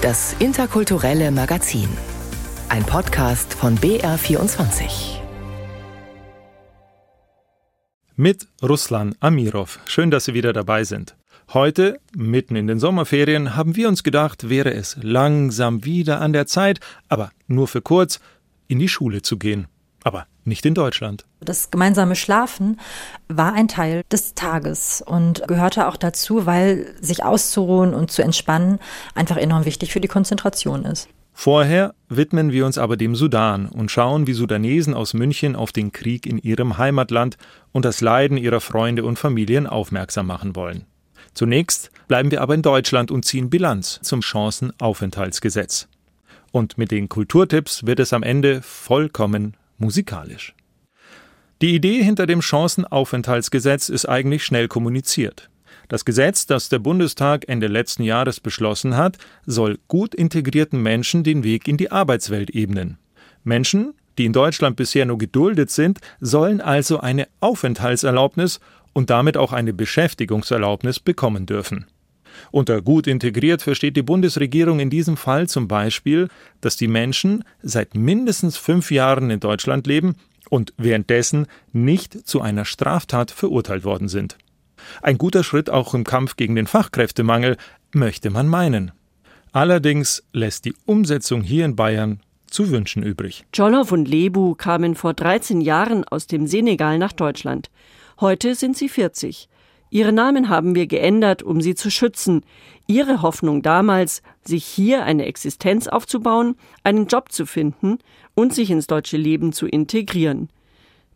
Das interkulturelle Magazin. Ein Podcast von BR24. Mit Ruslan Amirov. Schön, dass Sie wieder dabei sind. Heute, mitten in den Sommerferien, haben wir uns gedacht, wäre es langsam wieder an der Zeit, aber nur für kurz, in die Schule zu gehen. Aber nicht in Deutschland. Das gemeinsame Schlafen war ein Teil des Tages und gehörte auch dazu, weil sich auszuruhen und zu entspannen einfach enorm wichtig für die Konzentration ist. Vorher widmen wir uns aber dem Sudan und schauen, wie Sudanesen aus München auf den Krieg in ihrem Heimatland und das Leiden ihrer Freunde und Familien aufmerksam machen wollen. Zunächst bleiben wir aber in Deutschland und ziehen Bilanz zum Chancenaufenthaltsgesetz. Und mit den Kulturtipps wird es am Ende vollkommen musikalisch. Die Idee hinter dem Chancenaufenthaltsgesetz ist eigentlich schnell kommuniziert. Das Gesetz, das der Bundestag Ende letzten Jahres beschlossen hat, soll gut integrierten Menschen den Weg in die Arbeitswelt ebnen. Menschen, die in Deutschland bisher nur geduldet sind, sollen also eine Aufenthaltserlaubnis und damit auch eine Beschäftigungserlaubnis bekommen dürfen. Unter gut integriert versteht die Bundesregierung in diesem Fall zum Beispiel, dass die Menschen seit mindestens fünf Jahren in Deutschland leben und währenddessen nicht zu einer Straftat verurteilt worden sind. Ein guter Schritt auch im Kampf gegen den Fachkräftemangel, möchte man meinen. Allerdings lässt die Umsetzung hier in Bayern zu wünschen übrig. Jollof und Lebu kamen vor 13 Jahren aus dem Senegal nach Deutschland. Heute sind sie 40. Ihre Namen haben wir geändert, um sie zu schützen. Ihre Hoffnung damals, sich hier eine Existenz aufzubauen, einen Job zu finden und sich ins deutsche Leben zu integrieren.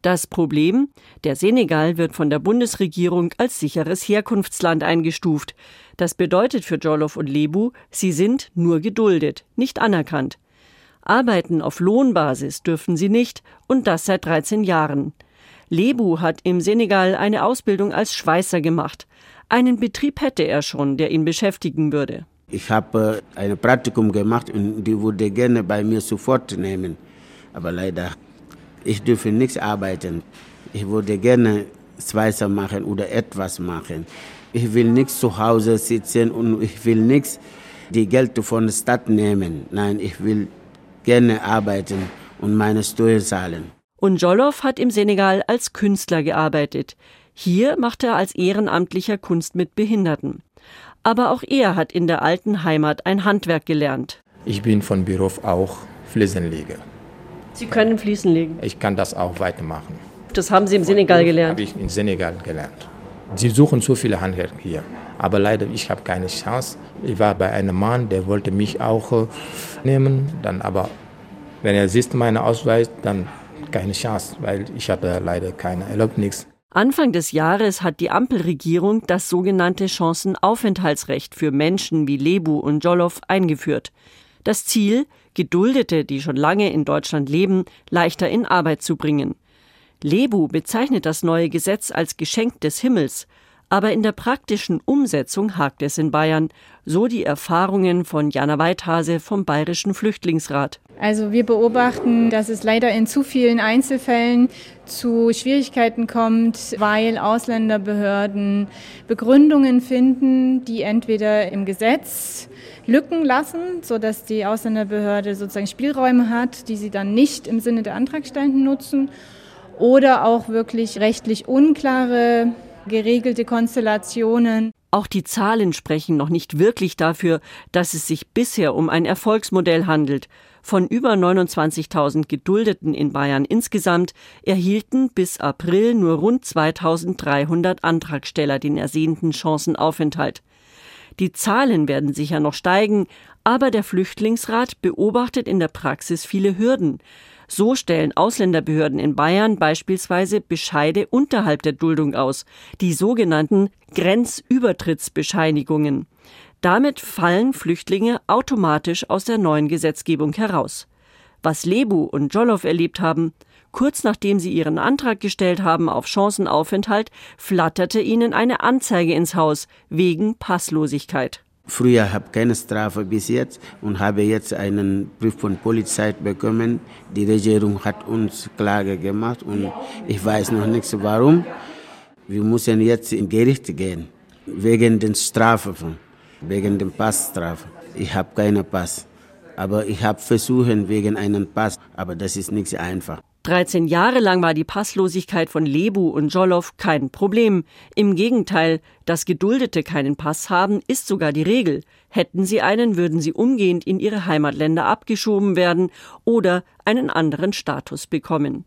Das Problem, der Senegal wird von der Bundesregierung als sicheres Herkunftsland eingestuft. Das bedeutet für Jollof und Lebu, sie sind nur geduldet, nicht anerkannt. Arbeiten auf Lohnbasis dürfen sie nicht und das seit 13 Jahren. Lebu hat im Senegal eine Ausbildung als Schweißer gemacht. Einen Betrieb hätte er schon, der ihn beschäftigen würde. Ich habe äh, ein Praktikum gemacht und die würde gerne bei mir sofort nehmen. Aber leider, ich dürfe nichts arbeiten. Ich würde gerne Schweißer machen oder etwas machen. Ich will nichts zu Hause sitzen und ich will nichts die Geld von der Stadt nehmen. Nein, ich will gerne arbeiten und meine Steuern zahlen. Und Jollof hat im Senegal als Künstler gearbeitet. Hier macht er als Ehrenamtlicher Kunst mit Behinderten. Aber auch er hat in der alten Heimat ein Handwerk gelernt. Ich bin von Beruf auch Fliesenleger. Sie können Fliesen legen? Ich kann das auch weitermachen. Das haben Sie im Senegal gelernt? Habe ich in Senegal gelernt. Sie suchen so viele Handwerker hier. Aber leider, ich habe keine Chance. Ich war bei einem Mann, der wollte mich auch äh, nehmen. Dann aber, wenn er sieht meinen Ausweis, dann keine Chance, weil ich habe leider keine Erlaubnis. Anfang des Jahres hat die Ampelregierung das sogenannte Chancenaufenthaltsrecht für Menschen wie Lebu und Jollof eingeführt. Das Ziel, Geduldete, die schon lange in Deutschland leben, leichter in Arbeit zu bringen. Lebu bezeichnet das neue Gesetz als Geschenk des Himmels, aber in der praktischen Umsetzung hakt es in Bayern, so die Erfahrungen von Jana Weithase vom Bayerischen Flüchtlingsrat. Also wir beobachten, dass es leider in zu vielen Einzelfällen zu Schwierigkeiten kommt, weil Ausländerbehörden Begründungen finden, die entweder im Gesetz Lücken lassen, sodass die Ausländerbehörde sozusagen Spielräume hat, die sie dann nicht im Sinne der Antragstellenden nutzen, oder auch wirklich rechtlich unklare geregelte Konstellationen. Auch die Zahlen sprechen noch nicht wirklich dafür, dass es sich bisher um ein Erfolgsmodell handelt. Von über 29.000 Geduldeten in Bayern insgesamt erhielten bis April nur rund 2.300 Antragsteller den ersehnten Chancenaufenthalt. Die Zahlen werden sicher noch steigen, aber der Flüchtlingsrat beobachtet in der Praxis viele Hürden. So stellen Ausländerbehörden in Bayern beispielsweise Bescheide unterhalb der Duldung aus, die sogenannten Grenzübertrittsbescheinigungen. Damit fallen Flüchtlinge automatisch aus der neuen Gesetzgebung heraus. Was Lebu und Jollof erlebt haben, kurz nachdem sie ihren Antrag gestellt haben auf Chancenaufenthalt, flatterte ihnen eine Anzeige ins Haus wegen Passlosigkeit. Früher habe ich keine Strafe bis jetzt und habe jetzt einen Brief von Polizei bekommen. Die Regierung hat uns Klage gemacht und ich weiß noch nicht warum. Wir müssen jetzt in Gericht gehen wegen den Strafen. wegen dem Passstrafe. Ich habe keinen Pass. Aber ich habe versucht wegen einem Pass, aber das ist nicht einfach. 13 Jahre lang war die Passlosigkeit von Lebu und Jolow kein Problem. Im Gegenteil, dass Geduldete keinen Pass haben, ist sogar die Regel. Hätten sie einen, würden sie umgehend in ihre Heimatländer abgeschoben werden oder einen anderen Status bekommen.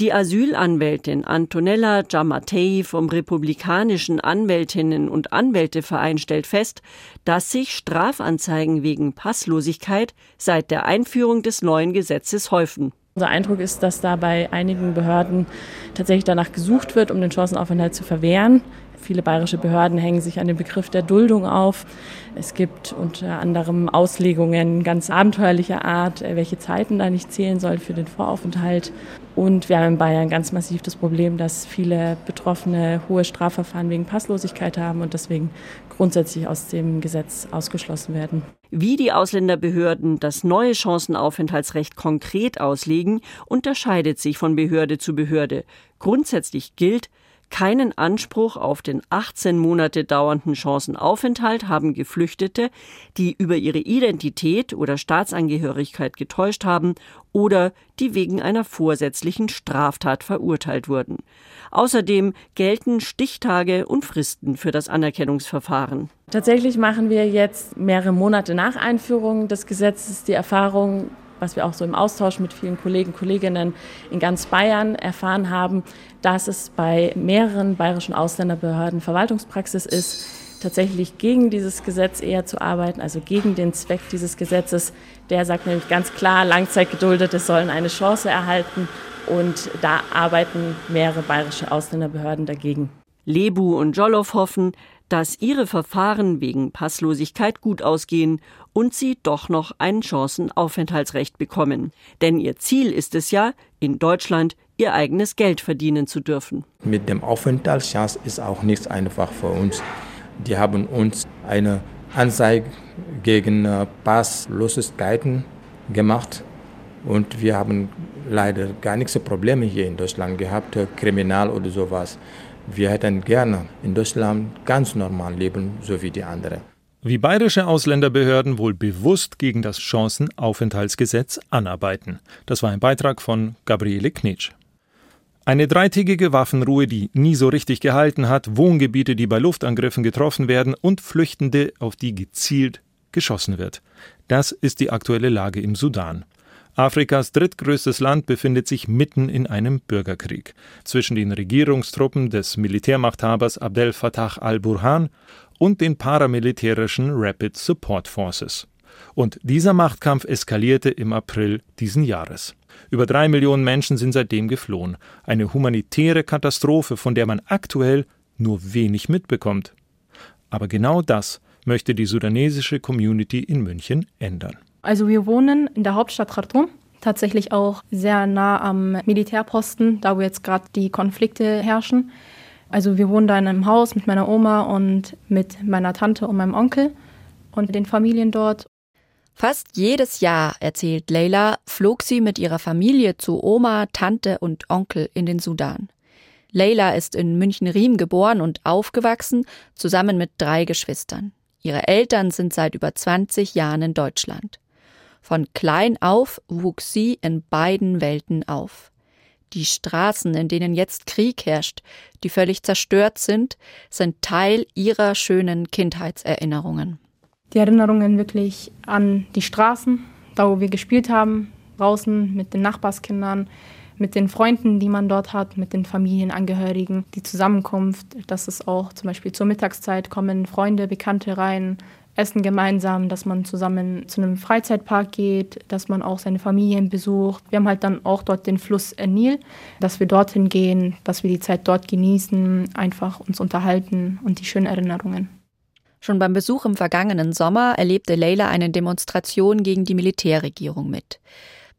Die Asylanwältin Antonella Giammattei vom Republikanischen Anwältinnen und Anwälteverein stellt fest, dass sich Strafanzeigen wegen Passlosigkeit seit der Einführung des neuen Gesetzes häufen. Unser Eindruck ist, dass da bei einigen Behörden tatsächlich danach gesucht wird, um den Chancenaufenthalt zu verwehren. Viele bayerische Behörden hängen sich an den Begriff der Duldung auf. Es gibt unter anderem Auslegungen ganz abenteuerlicher Art, äh, welche Zeiten da nicht zählen sollen für den Voraufenthalt. Und wir haben in Bayern ganz massiv das Problem, dass viele Betroffene hohe Strafverfahren wegen Passlosigkeit haben und deswegen grundsätzlich aus dem Gesetz ausgeschlossen werden. Wie die Ausländerbehörden das neue Chancenaufenthaltsrecht konkret auslegen, unterscheidet sich von Behörde zu Behörde. Grundsätzlich gilt, keinen Anspruch auf den 18 Monate dauernden Chancenaufenthalt haben Geflüchtete, die über ihre Identität oder Staatsangehörigkeit getäuscht haben oder die wegen einer vorsätzlichen Straftat verurteilt wurden. Außerdem gelten Stichtage und Fristen für das Anerkennungsverfahren. Tatsächlich machen wir jetzt mehrere Monate nach Einführung des Gesetzes die Erfahrung, was wir auch so im Austausch mit vielen Kollegen, Kolleginnen in ganz Bayern erfahren haben, dass es bei mehreren bayerischen Ausländerbehörden Verwaltungspraxis ist, tatsächlich gegen dieses Gesetz eher zu arbeiten, also gegen den Zweck dieses Gesetzes. Der sagt nämlich ganz klar, Langzeitgeduldete sollen eine Chance erhalten und da arbeiten mehrere bayerische Ausländerbehörden dagegen. Lebu und Jollow hoffen, dass ihre Verfahren wegen Passlosigkeit gut ausgehen und sie doch noch ein Chancenaufenthaltsrecht bekommen. Denn ihr Ziel ist es ja, in Deutschland ihr eigenes Geld verdienen zu dürfen. Mit dem Aufenthaltschance ist auch nichts einfach für uns. Die haben uns eine Anzeige gegen äh, Passlosigkeiten gemacht und wir haben leider gar nichts Probleme hier in Deutschland gehabt, äh, kriminal oder sowas. Wir hätten gerne in Deutschland ganz normal leben, so wie die anderen. Wie bayerische Ausländerbehörden wohl bewusst gegen das Chancenaufenthaltsgesetz anarbeiten. Das war ein Beitrag von Gabriele Knitsch. Eine dreitägige Waffenruhe, die nie so richtig gehalten hat, Wohngebiete, die bei Luftangriffen getroffen werden und Flüchtende, auf die gezielt geschossen wird. Das ist die aktuelle Lage im Sudan. Afrikas drittgrößtes Land befindet sich mitten in einem Bürgerkrieg zwischen den Regierungstruppen des Militärmachthabers Abdel Fattah al-Burhan und den paramilitärischen Rapid Support Forces. Und dieser Machtkampf eskalierte im April diesen Jahres. Über drei Millionen Menschen sind seitdem geflohen. Eine humanitäre Katastrophe, von der man aktuell nur wenig mitbekommt. Aber genau das möchte die sudanesische Community in München ändern. Also wir wohnen in der Hauptstadt Khartoum, tatsächlich auch sehr nah am Militärposten, da wo jetzt gerade die Konflikte herrschen. Also wir wohnen da in einem Haus mit meiner Oma und mit meiner Tante und meinem Onkel und den Familien dort. Fast jedes Jahr, erzählt Leila, flog sie mit ihrer Familie zu Oma, Tante und Onkel in den Sudan. Leila ist in München-Riem geboren und aufgewachsen, zusammen mit drei Geschwistern. Ihre Eltern sind seit über 20 Jahren in Deutschland. Von klein auf wuchs sie in beiden Welten auf. Die Straßen, in denen jetzt Krieg herrscht, die völlig zerstört sind, sind Teil ihrer schönen Kindheitserinnerungen. Die Erinnerungen wirklich an die Straßen, da wo wir gespielt haben, draußen mit den Nachbarskindern, mit den Freunden, die man dort hat, mit den Familienangehörigen, die Zusammenkunft, dass es auch zum Beispiel zur Mittagszeit kommen Freunde, Bekannte rein, essen gemeinsam, dass man zusammen zu einem Freizeitpark geht, dass man auch seine Familien besucht. Wir haben halt dann auch dort den Fluss Nil, dass wir dorthin gehen, dass wir die Zeit dort genießen, einfach uns unterhalten und die schönen Erinnerungen. Schon beim Besuch im vergangenen Sommer erlebte Leila eine Demonstration gegen die Militärregierung mit.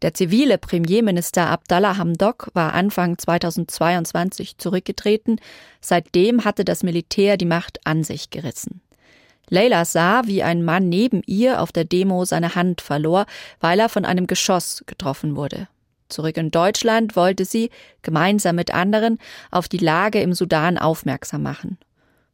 Der zivile Premierminister Abdallah Hamdok war Anfang 2022 zurückgetreten. Seitdem hatte das Militär die Macht an sich gerissen. Leila sah, wie ein Mann neben ihr auf der Demo seine Hand verlor, weil er von einem Geschoss getroffen wurde. Zurück in Deutschland wollte sie, gemeinsam mit anderen, auf die Lage im Sudan aufmerksam machen.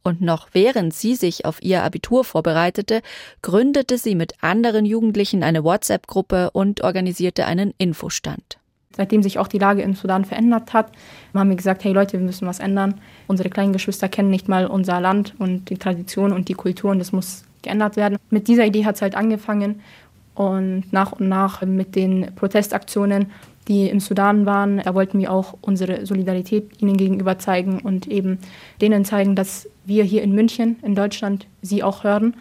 Und noch während sie sich auf ihr Abitur vorbereitete, gründete sie mit anderen Jugendlichen eine WhatsApp-Gruppe und organisierte einen Infostand. Seitdem sich auch die Lage im Sudan verändert hat, haben wir gesagt, hey Leute, wir müssen was ändern. Unsere kleinen Geschwister kennen nicht mal unser Land und die Tradition und die Kultur und das muss geändert werden. Mit dieser Idee hat es halt angefangen und nach und nach mit den Protestaktionen, die im Sudan waren, da wollten wir auch unsere Solidarität ihnen gegenüber zeigen und eben denen zeigen, dass wir hier in München, in Deutschland, sie auch hören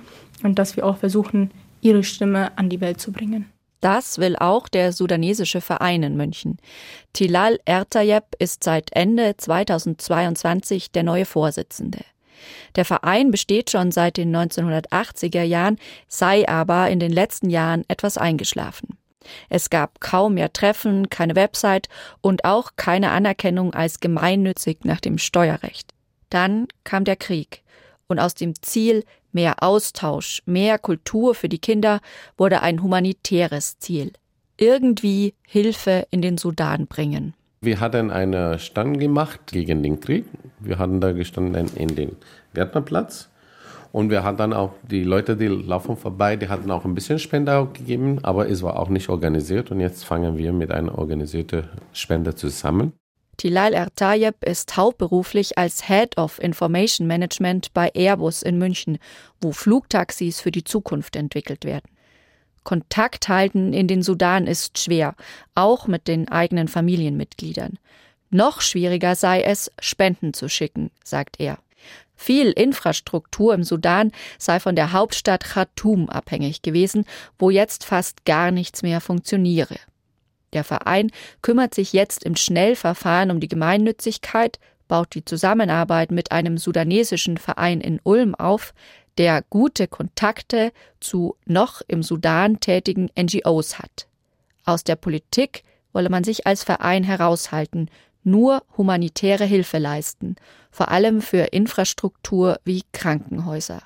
und dass wir auch versuchen, ihre Stimme an die Welt zu bringen. Das will auch der sudanesische Verein in München. Tilal Ertayeb ist seit Ende 2022 der neue Vorsitzende. Der Verein besteht schon seit den 1980er Jahren, sei aber in den letzten Jahren etwas eingeschlafen. Es gab kaum mehr Treffen, keine Website und auch keine Anerkennung als gemeinnützig nach dem Steuerrecht. Dann kam der Krieg und aus dem Ziel mehr Austausch, mehr Kultur für die Kinder wurde ein humanitäres Ziel. Irgendwie Hilfe in den Sudan bringen. Wir hatten einen Stand gemacht gegen den Krieg. Wir hatten da gestanden in den Gärtnerplatz. Und wir hatten dann auch die Leute, die laufen vorbei, die hatten auch ein bisschen Spende gegeben, aber es war auch nicht organisiert. Und jetzt fangen wir mit einer organisierten Spende zusammen. Tilal Ertayeb ist hauptberuflich als Head of Information Management bei Airbus in München, wo Flugtaxis für die Zukunft entwickelt werden. Kontakt halten in den Sudan ist schwer, auch mit den eigenen Familienmitgliedern. Noch schwieriger sei es, Spenden zu schicken, sagt er. Viel Infrastruktur im Sudan sei von der Hauptstadt Khartoum abhängig gewesen, wo jetzt fast gar nichts mehr funktioniere. Der Verein kümmert sich jetzt im Schnellverfahren um die Gemeinnützigkeit, baut die Zusammenarbeit mit einem sudanesischen Verein in Ulm auf, der gute Kontakte zu noch im Sudan tätigen NGOs hat. Aus der Politik wolle man sich als Verein heraushalten, nur humanitäre Hilfe leisten, vor allem für Infrastruktur wie Krankenhäuser.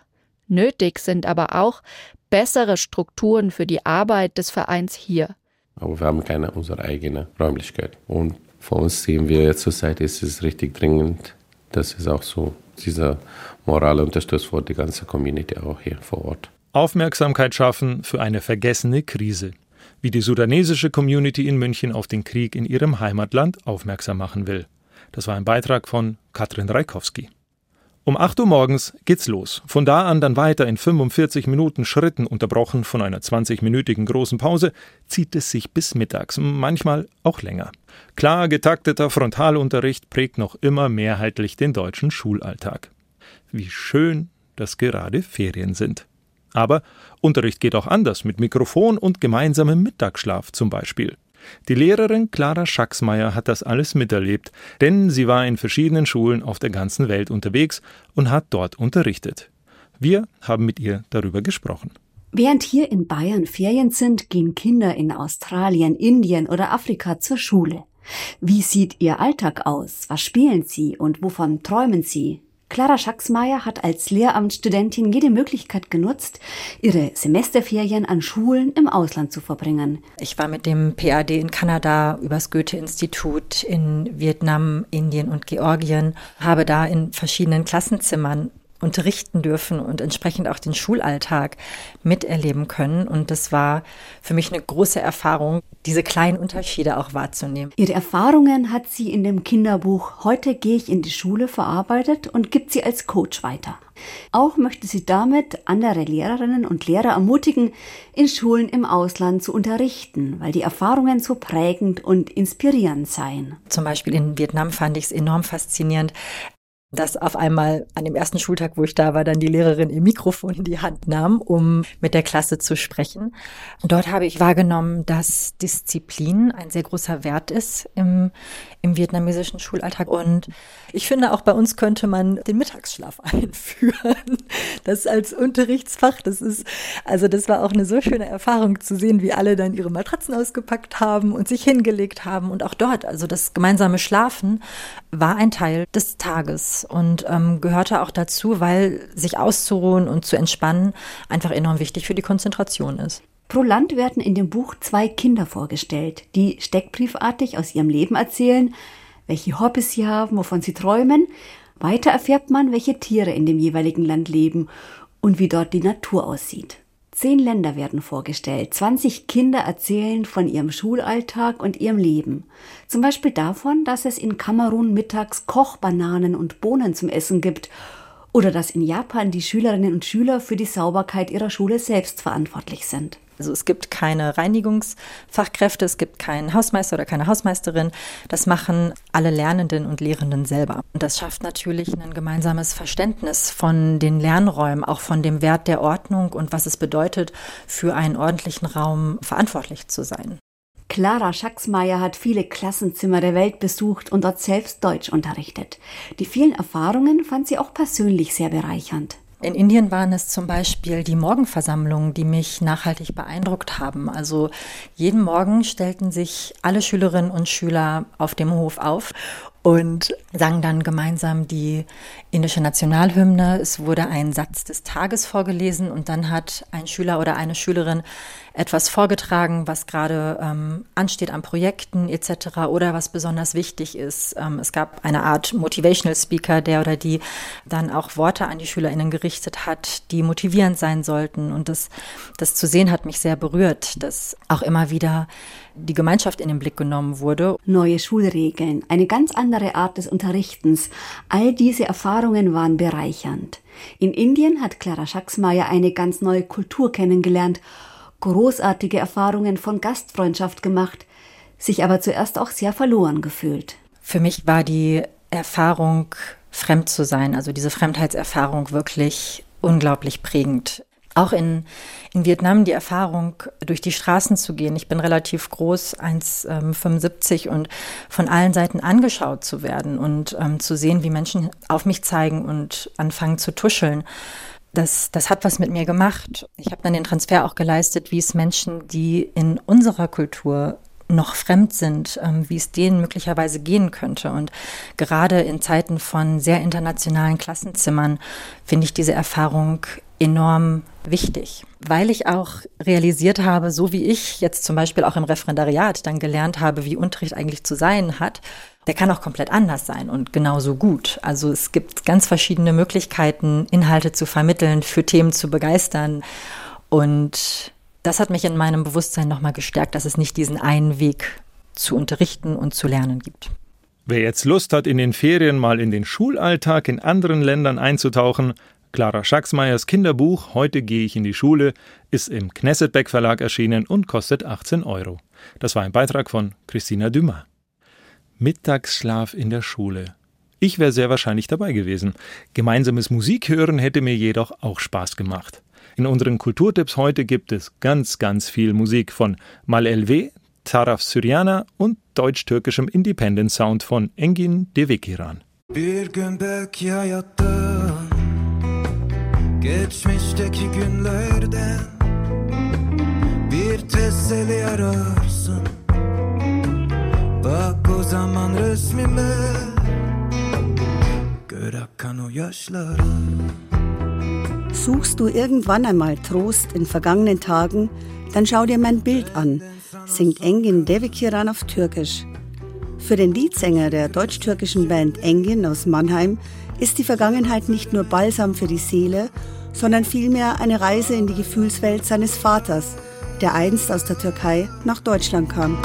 Nötig sind aber auch bessere Strukturen für die Arbeit des Vereins hier. Aber wir haben keine unsere eigene Räumlichkeit. Und für uns sehen wir zurzeit ist es richtig dringend, dass es auch so diese morale Unterstützung für die ganze Community auch hier vor Ort. Aufmerksamkeit schaffen für eine vergessene Krise. Wie die sudanesische Community in München auf den Krieg in ihrem Heimatland aufmerksam machen will. Das war ein Beitrag von Katrin Reikowski. Um 8 Uhr morgens geht's los. Von da an dann weiter in 45 Minuten Schritten, unterbrochen von einer 20-minütigen großen Pause, zieht es sich bis mittags, manchmal auch länger. Klar getakteter Frontalunterricht prägt noch immer mehrheitlich den deutschen Schulalltag. Wie schön, dass gerade Ferien sind. Aber Unterricht geht auch anders, mit Mikrofon und gemeinsamem Mittagsschlaf zum Beispiel. Die Lehrerin Clara Schacksmeier hat das alles miterlebt, denn sie war in verschiedenen Schulen auf der ganzen Welt unterwegs und hat dort unterrichtet. Wir haben mit ihr darüber gesprochen. Während hier in Bayern Ferien sind, gehen Kinder in Australien, Indien oder Afrika zur Schule. Wie sieht ihr Alltag aus? Was spielen sie und wovon träumen sie? Clara Schacksmeier hat als Lehramtsstudentin jede Möglichkeit genutzt, ihre Semesterferien an Schulen im Ausland zu verbringen. Ich war mit dem PAD in Kanada übers Goethe-Institut in Vietnam, Indien und Georgien, habe da in verschiedenen Klassenzimmern unterrichten dürfen und entsprechend auch den Schulalltag miterleben können. Und das war für mich eine große Erfahrung, diese kleinen Unterschiede auch wahrzunehmen. Ihre Erfahrungen hat sie in dem Kinderbuch Heute gehe ich in die Schule verarbeitet und gibt sie als Coach weiter. Auch möchte sie damit andere Lehrerinnen und Lehrer ermutigen, in Schulen im Ausland zu unterrichten, weil die Erfahrungen so prägend und inspirierend seien. Zum Beispiel in Vietnam fand ich es enorm faszinierend, dass auf einmal an dem ersten Schultag, wo ich da war, dann die Lehrerin ihr Mikrofon in die Hand nahm, um mit der Klasse zu sprechen. Und dort habe ich wahrgenommen, dass Disziplin ein sehr großer Wert ist im, im vietnamesischen Schulalltag. Und ich finde, auch bei uns könnte man den Mittagsschlaf einführen. Das als Unterrichtsfach. Das ist, also das war auch eine so schöne Erfahrung zu sehen, wie alle dann ihre Matratzen ausgepackt haben und sich hingelegt haben. Und auch dort, also das gemeinsame Schlafen war ein Teil des Tages und ähm, gehörte auch dazu, weil sich auszuruhen und zu entspannen einfach enorm wichtig für die Konzentration ist. Pro Land werden in dem Buch zwei Kinder vorgestellt, die steckbriefartig aus ihrem Leben erzählen, welche Hobbys sie haben, wovon sie träumen. Weiter erfährt man, welche Tiere in dem jeweiligen Land leben und wie dort die Natur aussieht. Zehn Länder werden vorgestellt. 20 Kinder erzählen von ihrem Schulalltag und ihrem Leben. Zum Beispiel davon, dass es in Kamerun mittags Kochbananen und Bohnen zum Essen gibt oder dass in Japan die Schülerinnen und Schüler für die Sauberkeit ihrer Schule selbst verantwortlich sind. Also es gibt keine Reinigungsfachkräfte, es gibt keinen Hausmeister oder keine Hausmeisterin. Das machen alle Lernenden und Lehrenden selber. Und das schafft natürlich ein gemeinsames Verständnis von den Lernräumen, auch von dem Wert der Ordnung und was es bedeutet, für einen ordentlichen Raum verantwortlich zu sein. Clara Schacksmeier hat viele Klassenzimmer der Welt besucht und dort selbst Deutsch unterrichtet. Die vielen Erfahrungen fand sie auch persönlich sehr bereichernd. In Indien waren es zum Beispiel die Morgenversammlungen, die mich nachhaltig beeindruckt haben. Also jeden Morgen stellten sich alle Schülerinnen und Schüler auf dem Hof auf und sangen dann gemeinsam die indische Nationalhymne. Es wurde ein Satz des Tages vorgelesen und dann hat ein Schüler oder eine Schülerin etwas vorgetragen, was gerade ähm, ansteht an Projekten etc. oder was besonders wichtig ist. Ähm, es gab eine Art Motivational Speaker, der oder die dann auch Worte an die SchülerInnen gerichtet hat, die motivierend sein sollten. Und das, das zu sehen hat mich sehr berührt, dass auch immer wieder die Gemeinschaft in den Blick genommen wurde. Neue Schulregeln, eine ganz andere Art des Unterrichtens, all diese Erfahrungen waren bereichernd. In Indien hat Clara Schacksmeier eine ganz neue Kultur kennengelernt großartige Erfahrungen von Gastfreundschaft gemacht, sich aber zuerst auch sehr verloren gefühlt. Für mich war die Erfahrung, fremd zu sein, also diese Fremdheitserfahrung wirklich unglaublich prägend. Auch in, in Vietnam die Erfahrung, durch die Straßen zu gehen. Ich bin relativ groß, 1,75 ähm, und von allen Seiten angeschaut zu werden und ähm, zu sehen, wie Menschen auf mich zeigen und anfangen zu tuscheln das, das hat was mit mir gemacht. Ich habe dann den Transfer auch geleistet, wie es Menschen, die in unserer Kultur noch fremd sind, ähm, wie es denen möglicherweise gehen könnte. Und gerade in Zeiten von sehr internationalen Klassenzimmern finde ich diese Erfahrung enorm wichtig, weil ich auch realisiert habe, so wie ich jetzt zum Beispiel auch im Referendariat dann gelernt habe, wie Unterricht eigentlich zu sein hat, der kann auch komplett anders sein und genauso gut. Also es gibt ganz verschiedene Möglichkeiten, Inhalte zu vermitteln, für Themen zu begeistern. Und das hat mich in meinem Bewusstsein nochmal gestärkt, dass es nicht diesen einen Weg zu unterrichten und zu lernen gibt. Wer jetzt Lust hat, in den Ferien mal in den Schulalltag in anderen Ländern einzutauchen, Clara Schacksmeyers Kinderbuch Heute gehe ich in die Schule ist im Knessetbeck Verlag erschienen und kostet 18 Euro. Das war ein Beitrag von Christina Dumas. Mittagsschlaf in der Schule. Ich wäre sehr wahrscheinlich dabei gewesen. Gemeinsames Musik hören hätte mir jedoch auch Spaß gemacht. In unseren Kulturtipps heute gibt es ganz, ganz viel Musik von Mal LW, Taraf Syriana und deutsch-türkischem Independent Sound von Engin Devekiran. Bir gün belki hayatta Geçmişteki günlerden Bir teselli ararsın. Bak o zaman resmime Gör akan o yaşları Suchst du irgendwann einmal Trost in vergangenen Tagen, dann schau dir mein Bild an, singt Engin Devikiran auf Türkisch. Für den Leadsänger der deutsch-türkischen Band Engin aus Mannheim ist die Vergangenheit nicht nur Balsam für die Seele, sondern vielmehr eine Reise in die Gefühlswelt seines Vaters, der einst aus der Türkei nach Deutschland kam.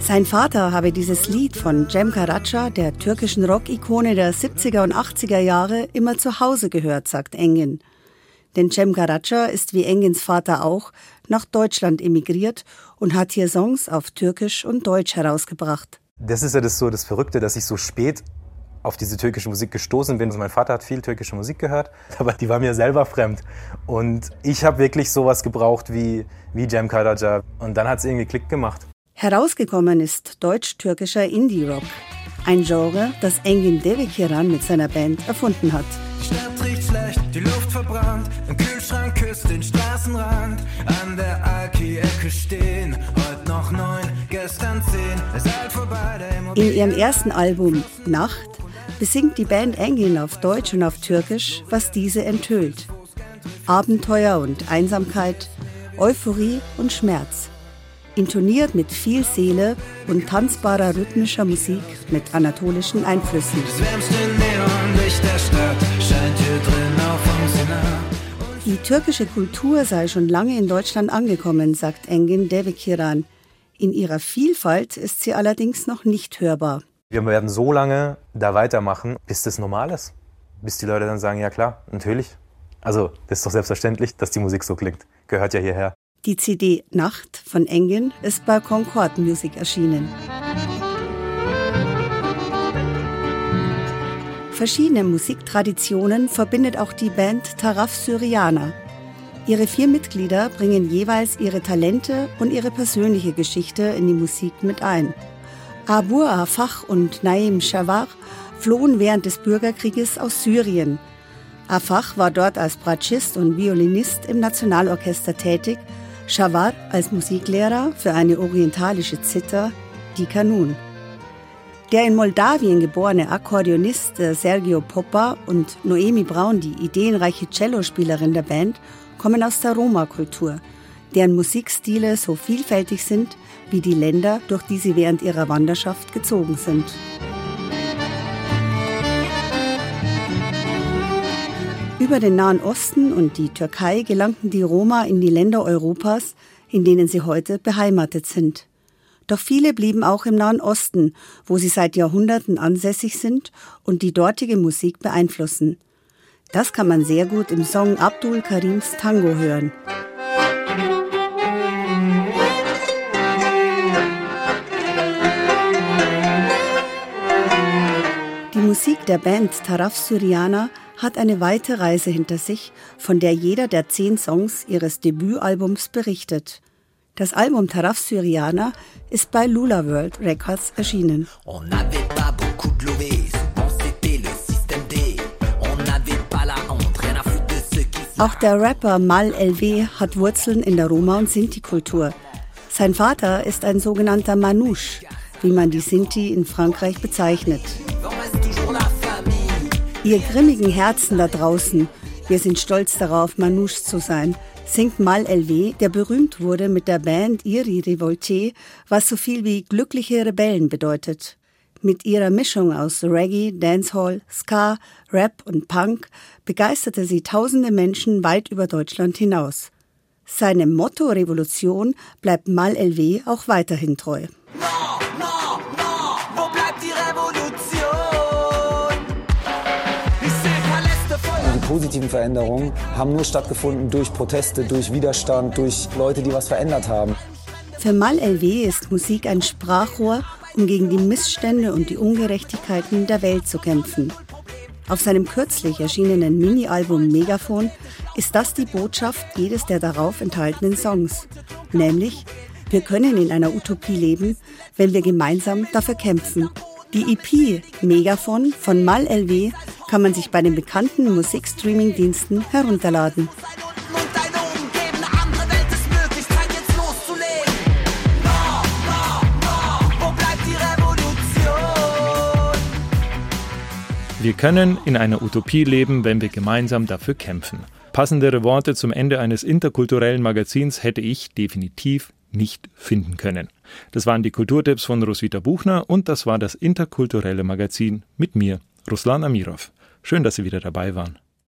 Sein Vater habe dieses Lied von Cem Karaca, der türkischen Rock-Ikone der 70er und 80er Jahre, immer zu Hause gehört, sagt Engin. Denn Cem Karaca ist wie Engins Vater auch nach Deutschland emigriert und hat hier Songs auf Türkisch und Deutsch herausgebracht. Das ist ja das so das Verrückte, dass ich so spät auf diese türkische Musik gestoßen bin. Also mein Vater hat viel türkische Musik gehört, aber die war mir selber fremd. Und ich habe wirklich sowas gebraucht wie, wie Cem Karaca. Und dann hat es irgendwie Klick gemacht. Herausgekommen ist deutsch-türkischer Indie-Rock. Ein Genre, das Engin Devikiran mit seiner Band erfunden hat. Schlecht, die Luft verbrannt, ein Kühlschrank küsst den Straßenrand. An der Alki-Ecke stehen, heute noch neun, gestern zehn, es halt vorbei. In ihrem ersten Album Nacht besingt die Band Engin auf Deutsch und auf Türkisch, was diese enthüllt. Abenteuer und Einsamkeit, Euphorie und Schmerz. intoniert mit viel Seele und tanzbarer rhythmischer Musik mit anatolischen Einflüssen. Das Die türkische Kultur sei schon lange in Deutschland angekommen, sagt Engin Devekiran. In ihrer Vielfalt ist sie allerdings noch nicht hörbar. Wir werden so lange da weitermachen, bis das normal ist. Bis die Leute dann sagen, ja klar, natürlich. Also, das ist doch selbstverständlich, dass die Musik so klingt. Gehört ja hierher. Die CD Nacht von Engin ist bei Concord Music erschienen. Verschiedene Musiktraditionen verbindet auch die Band Taraf Syriana. Ihre vier Mitglieder bringen jeweils ihre Talente und ihre persönliche Geschichte in die Musik mit ein. Abur Afach und Naim Shawar flohen während des Bürgerkrieges aus Syrien. Afach war dort als Bratschist und Violinist im Nationalorchester tätig Shawar als Musiklehrer für eine orientalische Zither, die Kanun. Der in Moldawien geborene Akkordeonist äh, Sergio Poppa und Noemi Braun, die ideenreiche Cellospielerin der Band, kommen aus der Roma-Kultur, deren Musikstile so vielfältig sind wie die Länder, durch die sie während ihrer Wanderschaft gezogen sind. Über den Nahen Osten und die Türkei gelangten die Roma in die Länder Europas, in denen sie heute beheimatet sind. Doch viele blieben auch im Nahen Osten, wo sie seit Jahrhunderten ansässig sind und die dortige Musik beeinflussen. Das kann man sehr gut im Song Abdul Karims Tango hören. Die Musik der Band Taraf Syriana hat eine weite Reise hinter sich, von der jeder der zehn Songs ihres Debütalbums berichtet. Das Album Taraf Syriana ist bei Lula World Records erschienen. Auch der Rapper Mal LW hat Wurzeln in der Roma- und Sinti-Kultur. Sein Vater ist ein sogenannter Manouche, wie man die Sinti in Frankreich bezeichnet. Ihr grimmigen Herzen da draußen, wir sind stolz darauf, Manouche zu sein, singt Mal LW, der berühmt wurde mit der Band Iri Revolte, was so viel wie glückliche Rebellen bedeutet. Mit ihrer Mischung aus Reggae, Dancehall, Ska, Rap und Punk begeisterte sie tausende Menschen weit über Deutschland hinaus. Seinem Motto Revolution bleibt Mal LW auch weiterhin treu. Positiven Veränderungen haben nur stattgefunden durch Proteste, durch Widerstand, durch Leute, die was verändert haben. Für Mal LW ist Musik ein Sprachrohr, um gegen die Missstände und die Ungerechtigkeiten der Welt zu kämpfen. Auf seinem kürzlich erschienenen Mini-Album Megafon ist das die Botschaft jedes der darauf enthaltenen Songs. Nämlich, wir können in einer Utopie leben, wenn wir gemeinsam dafür kämpfen. Die EP Megafon von Mal LW kann man sich bei den bekannten Musikstreaming-Diensten herunterladen. Wir können in einer Utopie leben, wenn wir gemeinsam dafür kämpfen. Passendere Worte zum Ende eines interkulturellen Magazins hätte ich definitiv nicht finden können. Das waren die Kulturtipps von Roswitha Buchner und das war das interkulturelle Magazin mit mir, Ruslan Amirov. Schön, dass Sie wieder dabei waren.